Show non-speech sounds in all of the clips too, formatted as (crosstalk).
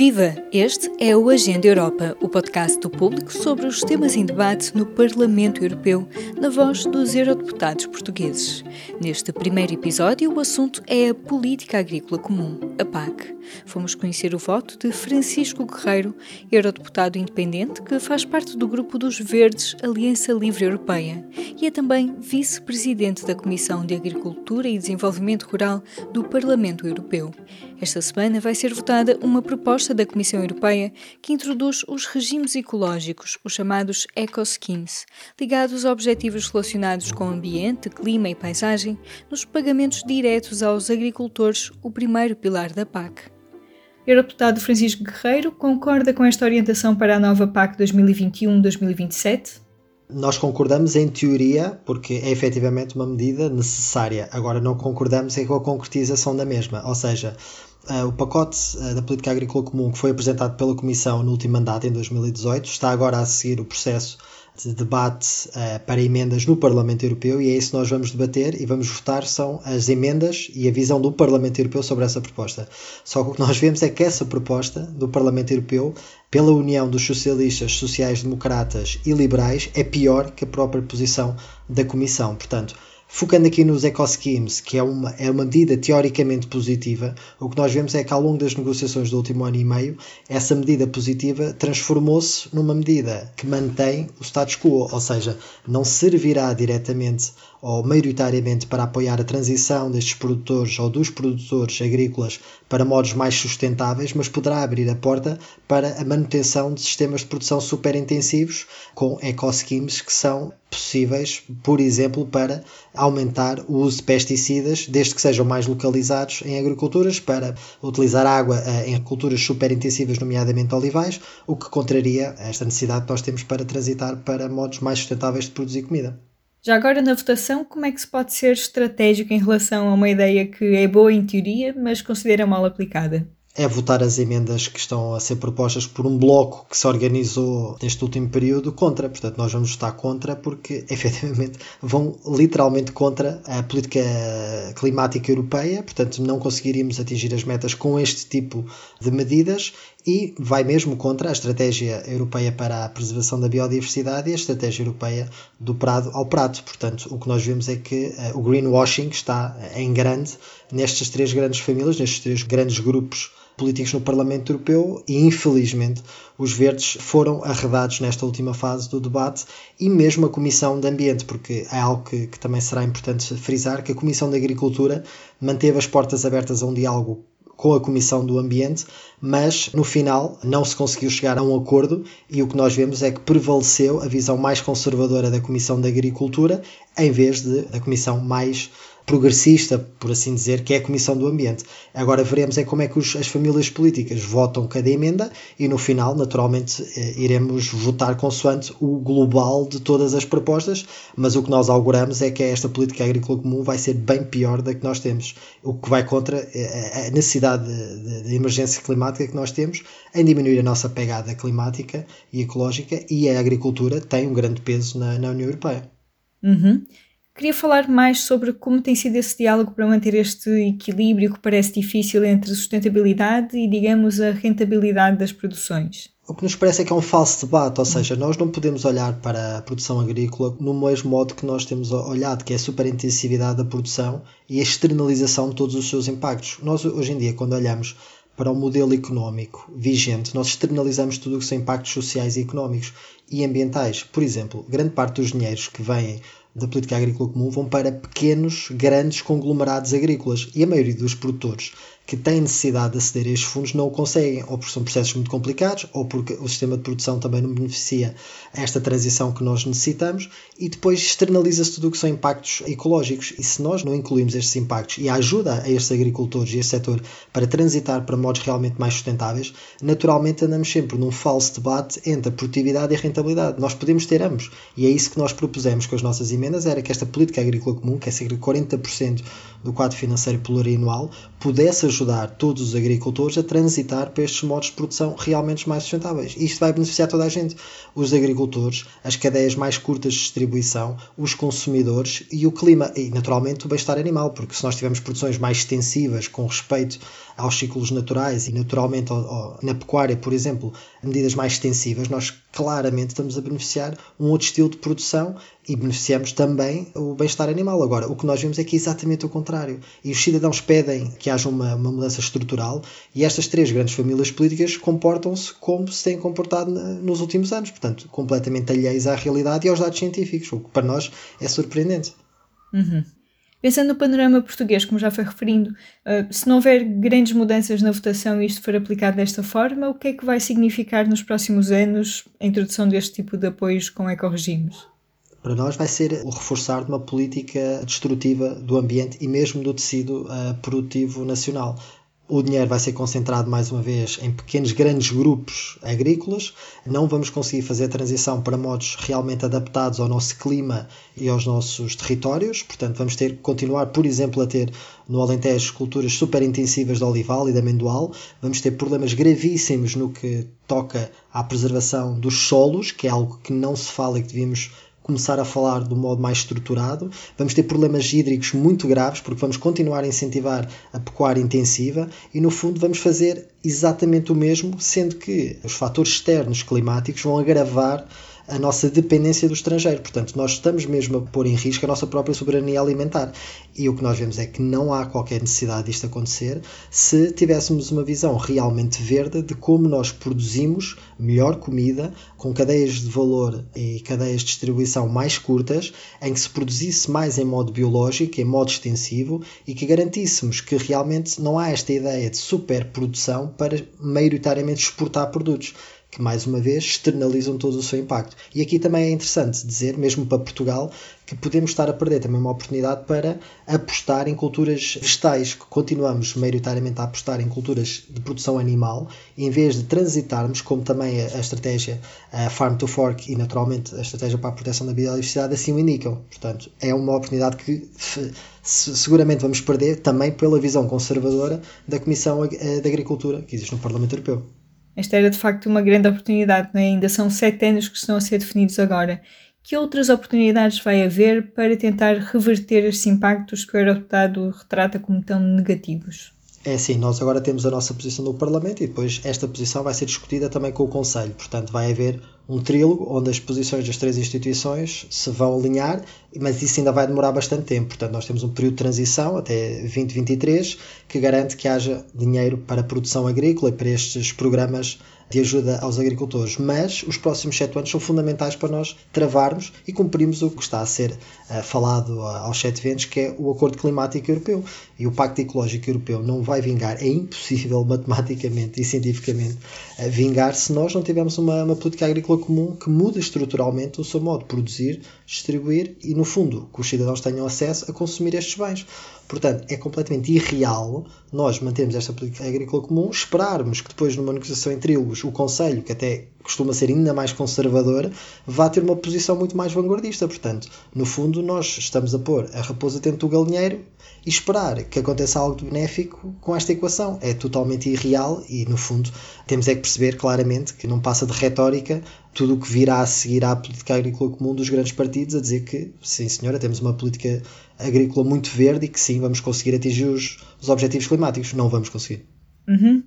Viva! Este é o Agenda Europa, o podcast do público sobre os temas em debate no Parlamento Europeu, na voz dos eurodeputados portugueses. Neste primeiro episódio, o assunto é a Política Agrícola Comum, a PAC. Fomos conhecer o voto de Francisco Guerreiro, eurodeputado independente que faz parte do grupo dos Verdes Aliança Livre Europeia e é também vice-presidente da Comissão de Agricultura e Desenvolvimento Rural do Parlamento Europeu. Esta semana vai ser votada uma proposta da Comissão Europeia que introduz os regimes ecológicos, os chamados eco-schemes, ligados a objetivos relacionados com ambiente, clima e paisagem, nos pagamentos diretos aos agricultores, o primeiro pilar da PAC. Eurodeputado Francisco Guerreiro concorda com esta orientação para a nova PAC 2021-2027? Nós concordamos em teoria, porque é efetivamente uma medida necessária. Agora, não concordamos é com a concretização da mesma. Ou seja, Uh, o pacote uh, da política agrícola comum que foi apresentado pela Comissão no último mandato, em 2018, está agora a seguir o processo de debate uh, para emendas no Parlamento Europeu e é isso que nós vamos debater e vamos votar são as emendas e a visão do Parlamento Europeu sobre essa proposta. Só que o que nós vemos é que essa proposta do Parlamento Europeu, pela união dos socialistas, sociais-democratas e liberais, é pior que a própria posição da Comissão. Portanto, Focando aqui nos eco-schemes, que é uma, é uma medida teoricamente positiva, o que nós vemos é que ao longo das negociações do último ano e meio, essa medida positiva transformou-se numa medida que mantém o status quo, ou seja, não servirá diretamente ou maioritariamente para apoiar a transição destes produtores ou dos produtores agrícolas para modos mais sustentáveis, mas poderá abrir a porta para a manutenção de sistemas de produção superintensivos com eco-schemes que são possíveis, por exemplo, para aumentar o uso de pesticidas, desde que sejam mais localizados em agriculturas, para utilizar água eh, em culturas superintensivas, nomeadamente olivais, o que contraria esta necessidade que nós temos para transitar para modos mais sustentáveis de produzir comida. Já agora na votação, como é que se pode ser estratégico em relação a uma ideia que é boa em teoria, mas considera mal aplicada? é votar as emendas que estão a ser propostas por um bloco que se organizou neste último período contra. Portanto, nós vamos votar contra porque, (laughs) efetivamente, vão literalmente contra a política climática europeia. Portanto, não conseguiríamos atingir as metas com este tipo de medidas e vai mesmo contra a estratégia europeia para a preservação da biodiversidade e a estratégia europeia do prado ao prato. Portanto, o que nós vemos é que uh, o greenwashing está em grande nestas três grandes famílias, nestes três grandes grupos políticos no Parlamento Europeu e, infelizmente, os verdes foram arredados nesta última fase do debate e mesmo a Comissão de Ambiente, porque é algo que, que também será importante frisar, que a Comissão de Agricultura manteve as portas abertas a um diálogo com a Comissão do Ambiente, mas no final não se conseguiu chegar a um acordo e o que nós vemos é que prevaleceu a visão mais conservadora da Comissão da Agricultura em vez de da Comissão mais progressista, por assim dizer, que é a Comissão do Ambiente. Agora veremos é como é que os, as famílias políticas votam cada emenda e no final, naturalmente, eh, iremos votar consoante o global de todas as propostas, mas o que nós auguramos é que esta política agrícola comum vai ser bem pior da que nós temos, o que vai contra eh, a necessidade de, de, de emergência climática que nós temos em diminuir a nossa pegada climática e ecológica e a agricultura tem um grande peso na, na União Europeia. Uhum. Queria falar mais sobre como tem sido esse diálogo para manter este equilíbrio que parece difícil entre sustentabilidade e, digamos, a rentabilidade das produções. O que nos parece é que é um falso debate, ou seja, nós não podemos olhar para a produção agrícola no mesmo modo que nós temos olhado, que é a superintensividade da produção e a externalização de todos os seus impactos. Nós, hoje em dia, quando olhamos para o modelo económico vigente, nós externalizamos tudo o que são impactos sociais e económicos e ambientais. Por exemplo, grande parte dos dinheiros que vêm da política agrícola comum vão para pequenos, grandes conglomerados agrícolas e a maioria dos produtores que têm necessidade de aceder a estes fundos não o conseguem, ou porque são processos muito complicados, ou porque o sistema de produção também não beneficia esta transição que nós necessitamos, e depois externaliza-se tudo o que são impactos ecológicos. E se nós não incluímos estes impactos e a ajuda a estes agricultores e este setor para transitar para modos realmente mais sustentáveis, naturalmente andamos sempre num falso debate entre produtividade e rentabilidade. Nós podemos ter ambos, e é isso que nós propusemos com as nossas emendas, era que esta política agrícola comum, que é cerca de 40% do quadro financeiro plurianual, pudesse ajudar todos os agricultores a transitar para estes modos de produção realmente mais sustentáveis. Isto vai beneficiar toda a gente: os agricultores, as cadeias mais curtas de distribuição, os consumidores e o clima, e naturalmente o bem-estar animal, porque se nós tivermos produções mais extensivas com respeito aos ciclos naturais e naturalmente na pecuária, por exemplo, medidas mais extensivas, nós claramente estamos a beneficiar um outro estilo de produção e beneficiamos também o bem-estar animal. Agora, o que nós vemos é que é exatamente o contrário. E os cidadãos pedem que haja uma, uma mudança estrutural e estas três grandes famílias políticas comportam-se como se têm comportado nos últimos anos, portanto, completamente alheios à realidade e aos dados científicos, o que para nós é surpreendente. Uhum. Pensando no panorama português, como já foi referindo, uh, se não houver grandes mudanças na votação e isto for aplicado desta forma, o que é que vai significar nos próximos anos a introdução deste tipo de apoios com ecoregimes? Para nós vai ser o reforçar de uma política destrutiva do ambiente e mesmo do tecido uh, produtivo nacional o dinheiro vai ser concentrado mais uma vez em pequenos, grandes grupos agrícolas. Não vamos conseguir fazer a transição para modos realmente adaptados ao nosso clima e aos nossos territórios. Portanto, vamos ter que continuar, por exemplo, a ter no Alentejo culturas super intensivas de olival e de amendoal. Vamos ter problemas gravíssimos no que toca à preservação dos solos, que é algo que não se fala e que devíamos começar a falar do modo mais estruturado. Vamos ter problemas hídricos muito graves, porque vamos continuar a incentivar a pecuária intensiva e, no fundo, vamos fazer exatamente o mesmo, sendo que os fatores externos climáticos vão agravar a nossa dependência do estrangeiro. Portanto, nós estamos mesmo a pôr em risco a nossa própria soberania alimentar. E o que nós vemos é que não há qualquer necessidade disto acontecer se tivéssemos uma visão realmente verde de como nós produzimos melhor comida, com cadeias de valor e cadeias de distribuição mais curtas, em que se produzisse mais em modo biológico, em modo extensivo e que garantíssemos que realmente não há esta ideia de superprodução para maioritariamente exportar produtos que mais uma vez externalizam todo o seu impacto. E aqui também é interessante dizer, mesmo para Portugal, que podemos estar a perder também uma oportunidade para apostar em culturas vegetais, que continuamos maioritariamente a apostar em culturas de produção animal, em vez de transitarmos, como também a, estratégia a Farm to Fork e naturalmente a estratégia para a proteção da biodiversidade assim o indicam. Portanto, é uma oportunidade que seguramente vamos perder também pela visão conservadora da Comissão de Agricultura que existe no Parlamento Europeu. Esta era de facto uma grande oportunidade, é? ainda são sete anos que estão a ser definidos agora. Que outras oportunidades vai haver para tentar reverter estes impactos que o Eurodeputado retrata como tão negativos? É assim, nós agora temos a nossa posição no Parlamento e depois esta posição vai ser discutida também com o Conselho. Portanto, vai haver um trílogo onde as posições das três instituições se vão alinhar, mas isso ainda vai demorar bastante tempo. Portanto, nós temos um período de transição até 2023 que garante que haja dinheiro para a produção agrícola e para estes programas de ajuda aos agricultores, mas os próximos sete anos são fundamentais para nós travarmos e cumprirmos o que está a ser uh, falado uh, aos sete ventos, que é o Acordo Climático Europeu. E o Pacto Ecológico Europeu não vai vingar, é impossível (laughs) matematicamente e cientificamente uh, vingar se nós não tivermos uma, uma política agrícola comum que mude estruturalmente o seu modo de produzir, distribuir e, no fundo, que os cidadãos tenham acesso a consumir estes bens. Portanto, é completamente irreal nós mantermos esta política agrícola comum, esperarmos que depois, numa negociação entre o Conselho, que até costuma ser ainda mais conservador, vá ter uma posição muito mais vanguardista. Portanto, no fundo, nós estamos a pôr a raposa dentro do galinheiro e esperar que aconteça algo de benéfico com esta equação. É totalmente irreal e, no fundo, temos é que perceber claramente que não passa de retórica tudo o que virá a seguir à política agrícola comum dos grandes partidos a dizer que, sim senhora, temos uma política agrícola muito verde e que sim, vamos conseguir atingir os, os objetivos climáticos. Não vamos conseguir. Uhum.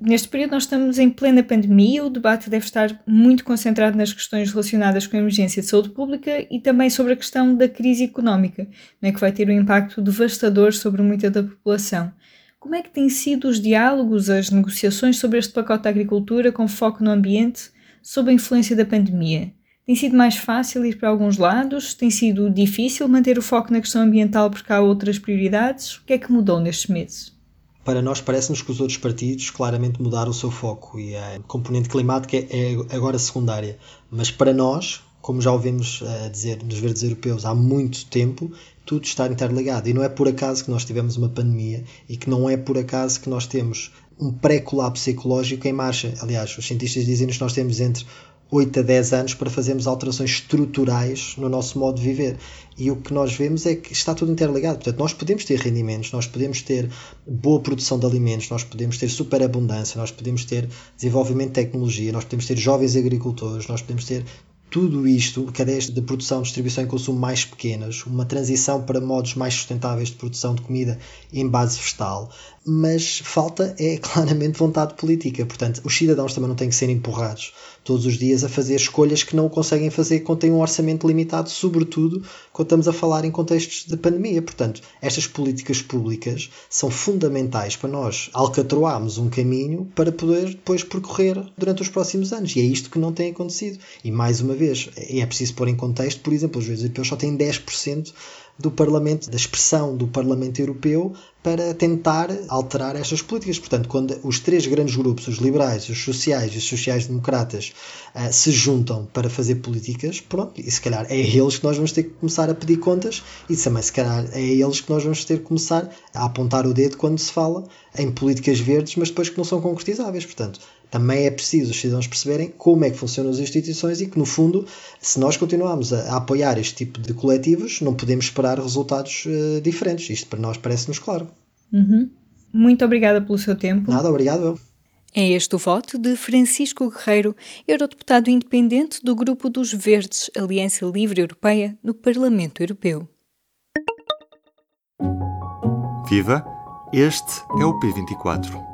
Neste período nós estamos em plena pandemia, o debate deve estar muito concentrado nas questões relacionadas com a emergência de saúde pública e também sobre a questão da crise económica, né, que vai ter um impacto devastador sobre muita da população. Como é que têm sido os diálogos, as negociações sobre este pacote de agricultura com foco no ambiente sob a influência da pandemia? Tem sido mais fácil ir para alguns lados? Tem sido difícil manter o foco na questão ambiental porque há outras prioridades? O que é que mudou nestes meses? Para nós, parece-nos que os outros partidos claramente mudaram o seu foco e a componente climática é agora secundária. Mas para nós, como já ouvimos uh, dizer nos verdes europeus há muito tempo, tudo está interligado. E não é por acaso que nós tivemos uma pandemia e que não é por acaso que nós temos um pré-colapso ecológico em marcha. Aliás, os cientistas dizem-nos que nós temos entre 8 a 10 anos para fazermos alterações estruturais no nosso modo de viver. E o que nós vemos é que está tudo interligado. Portanto, nós podemos ter rendimentos, nós podemos ter boa produção de alimentos, nós podemos ter superabundância, nós podemos ter desenvolvimento de tecnologia, nós podemos ter jovens agricultores, nós podemos ter tudo isto, cadeias de produção, distribuição e consumo mais pequenas, uma transição para modos mais sustentáveis de produção de comida em base vegetal, mas falta é (laughs) claramente vontade política. Portanto, os cidadãos também não têm que ser empurrados todos os dias a fazer escolhas que não conseguem fazer quando têm um orçamento limitado, sobretudo quando estamos a falar em contextos de pandemia. Portanto, estas políticas públicas são fundamentais para nós alcatroarmos um caminho para poder depois percorrer durante os próximos anos. E é isto que não tem acontecido. E mais uma vez, é preciso pôr em contexto, por exemplo, os juízes europeus só têm 10% do Parlamento, da expressão do Parlamento Europeu para tentar alterar estas políticas. Portanto, quando os três grandes grupos, os liberais, os sociais e os sociais-democratas, uh, se juntam para fazer políticas, pronto, e se calhar é a eles que nós vamos ter que começar a pedir contas e também se calhar é a eles que nós vamos ter que começar a apontar o dedo quando se fala em políticas verdes, mas depois que não são concretizáveis. Portanto, também é preciso os cidadãos perceberem como é que funcionam as instituições e que, no fundo, se nós continuarmos a, a apoiar este tipo de coletivos, não podemos esperar resultados uh, diferentes. Isto para nós parece-nos claro. Uhum. Muito obrigada pelo seu tempo. Nada, obrigado. É este o voto de Francisco Guerreiro, eurodeputado independente do Grupo dos Verdes, Aliança Livre Europeia, no Parlamento Europeu. Viva! Este é o P24.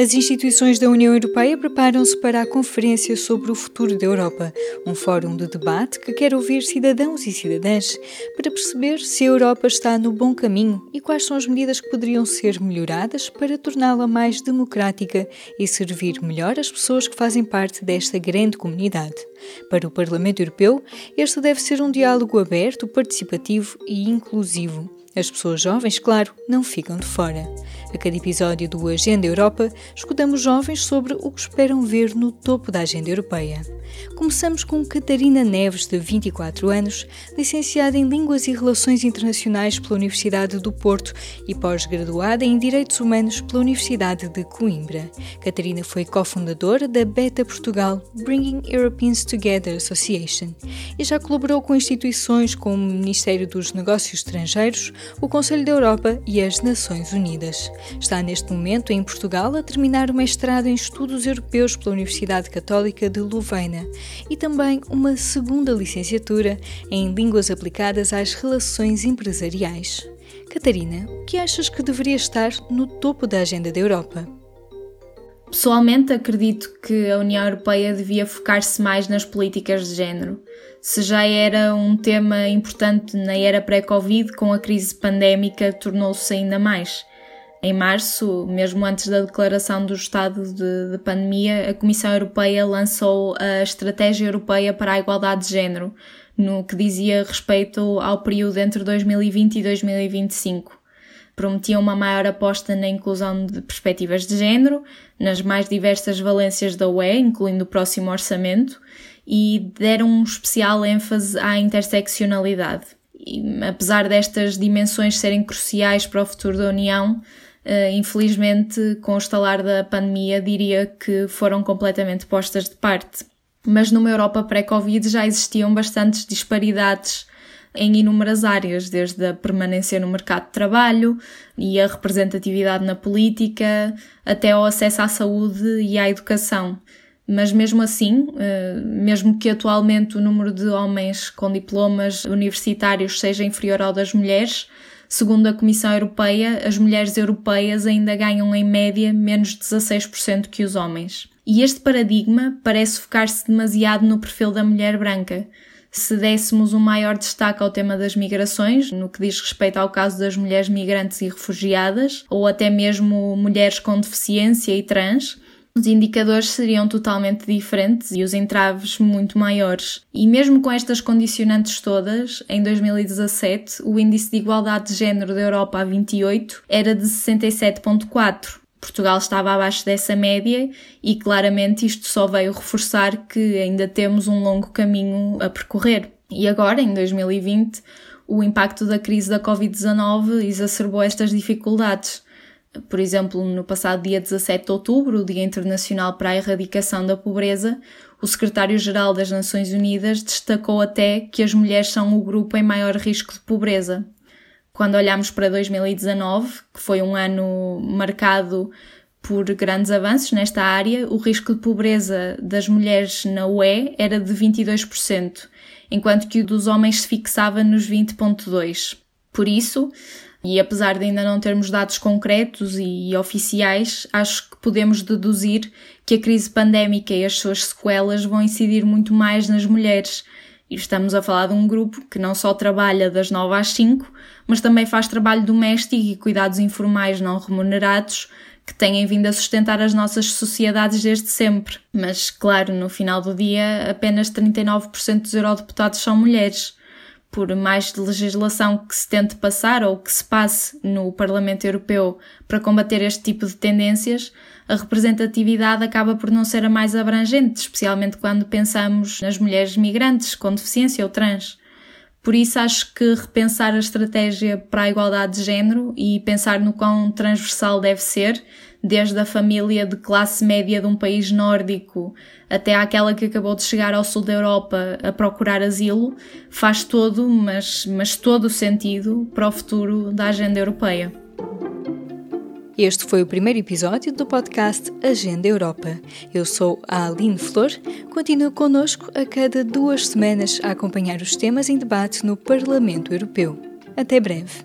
As instituições da União Europeia preparam-se para a Conferência sobre o Futuro da Europa, um fórum de debate que quer ouvir cidadãos e cidadãs para perceber se a Europa está no bom caminho e quais são as medidas que poderiam ser melhoradas para torná-la mais democrática e servir melhor as pessoas que fazem parte desta grande comunidade. Para o Parlamento Europeu, este deve ser um diálogo aberto, participativo e inclusivo. As pessoas jovens, claro, não ficam de fora. A cada episódio do Agenda Europa, escutamos jovens sobre o que esperam ver no topo da agenda europeia. Começamos com Catarina Neves, de 24 anos, licenciada em Línguas e Relações Internacionais pela Universidade do Porto e pós-graduada em Direitos Humanos pela Universidade de Coimbra. Catarina foi cofundadora da Beta Portugal Bringing Europeans Together Association e já colaborou com instituições como o Ministério dos Negócios Estrangeiros, o Conselho da Europa e as Nações Unidas. Está neste momento em Portugal a terminar o mestrado em Estudos Europeus pela Universidade Católica de Louvaina e também uma segunda licenciatura em Línguas Aplicadas às Relações Empresariais. Catarina, o que achas que deveria estar no topo da agenda da Europa? Pessoalmente, acredito que a União Europeia devia focar-se mais nas políticas de género. Se já era um tema importante na era pré-Covid, com a crise pandémica tornou-se ainda mais. Em março, mesmo antes da declaração do estado de, de, pandemia, a Comissão Europeia lançou a Estratégia Europeia para a Igualdade de Género, no que dizia respeito ao período entre 2020 e 2025. Prometia uma maior aposta na inclusão de perspectivas de género, nas mais diversas valências da UE, incluindo o próximo orçamento, e deram um especial ênfase à interseccionalidade. E, apesar destas dimensões serem cruciais para o futuro da União, Uh, infelizmente, com o estalar da pandemia, diria que foram completamente postas de parte. Mas numa Europa pré-Covid já existiam bastantes disparidades em inúmeras áreas, desde a permanência no mercado de trabalho e a representatividade na política, até ao acesso à saúde e à educação. Mas mesmo assim, eh, mesmo que atualmente o número de homens com diplomas universitários seja inferior ao das mulheres, Segundo a Comissão Europeia, as mulheres europeias ainda ganham em média menos de 16% que os homens. E este paradigma parece focar-se demasiado no perfil da mulher branca. Se dessemos um maior destaque ao tema das migrações, no que diz respeito ao caso das mulheres migrantes e refugiadas, ou até mesmo mulheres com deficiência e trans, os indicadores seriam totalmente diferentes e os entraves muito maiores. E mesmo com estas condicionantes todas, em 2017, o índice de igualdade de género da Europa a 28 era de 67.4. Portugal estava abaixo dessa média e claramente isto só veio reforçar que ainda temos um longo caminho a percorrer. E agora, em 2020, o impacto da crise da Covid-19 exacerbou estas dificuldades. Por exemplo, no passado dia 17 de outubro, o Dia Internacional para a Erradicação da Pobreza, o secretário-geral das Nações Unidas destacou até que as mulheres são o grupo em maior risco de pobreza. Quando olhamos para 2019, que foi um ano marcado por grandes avanços nesta área, o risco de pobreza das mulheres na UE era de 22%, enquanto que o dos homens se fixava nos 20,2%. Por isso, e apesar de ainda não termos dados concretos e oficiais, acho que podemos deduzir que a crise pandémica e as suas sequelas vão incidir muito mais nas mulheres. E estamos a falar de um grupo que não só trabalha das 9 às 5, mas também faz trabalho doméstico e cuidados informais não remunerados que têm vindo a sustentar as nossas sociedades desde sempre. Mas, claro, no final do dia, apenas 39% dos eurodeputados são mulheres por mais legislação que se tente passar ou que se passe no Parlamento Europeu para combater este tipo de tendências, a representatividade acaba por não ser a mais abrangente, especialmente quando pensamos nas mulheres migrantes com deficiência ou trans. Por isso, acho que repensar a estratégia para a igualdade de género e pensar no quão transversal deve ser desde a família de classe média de um país nórdico até àquela que acabou de chegar ao sul da Europa a procurar asilo, faz todo, mas, mas todo o sentido para o futuro da agenda europeia. Este foi o primeiro episódio do podcast Agenda Europa. Eu sou a Aline Flor. Continue connosco a cada duas semanas a acompanhar os temas em debate no Parlamento Europeu. Até breve.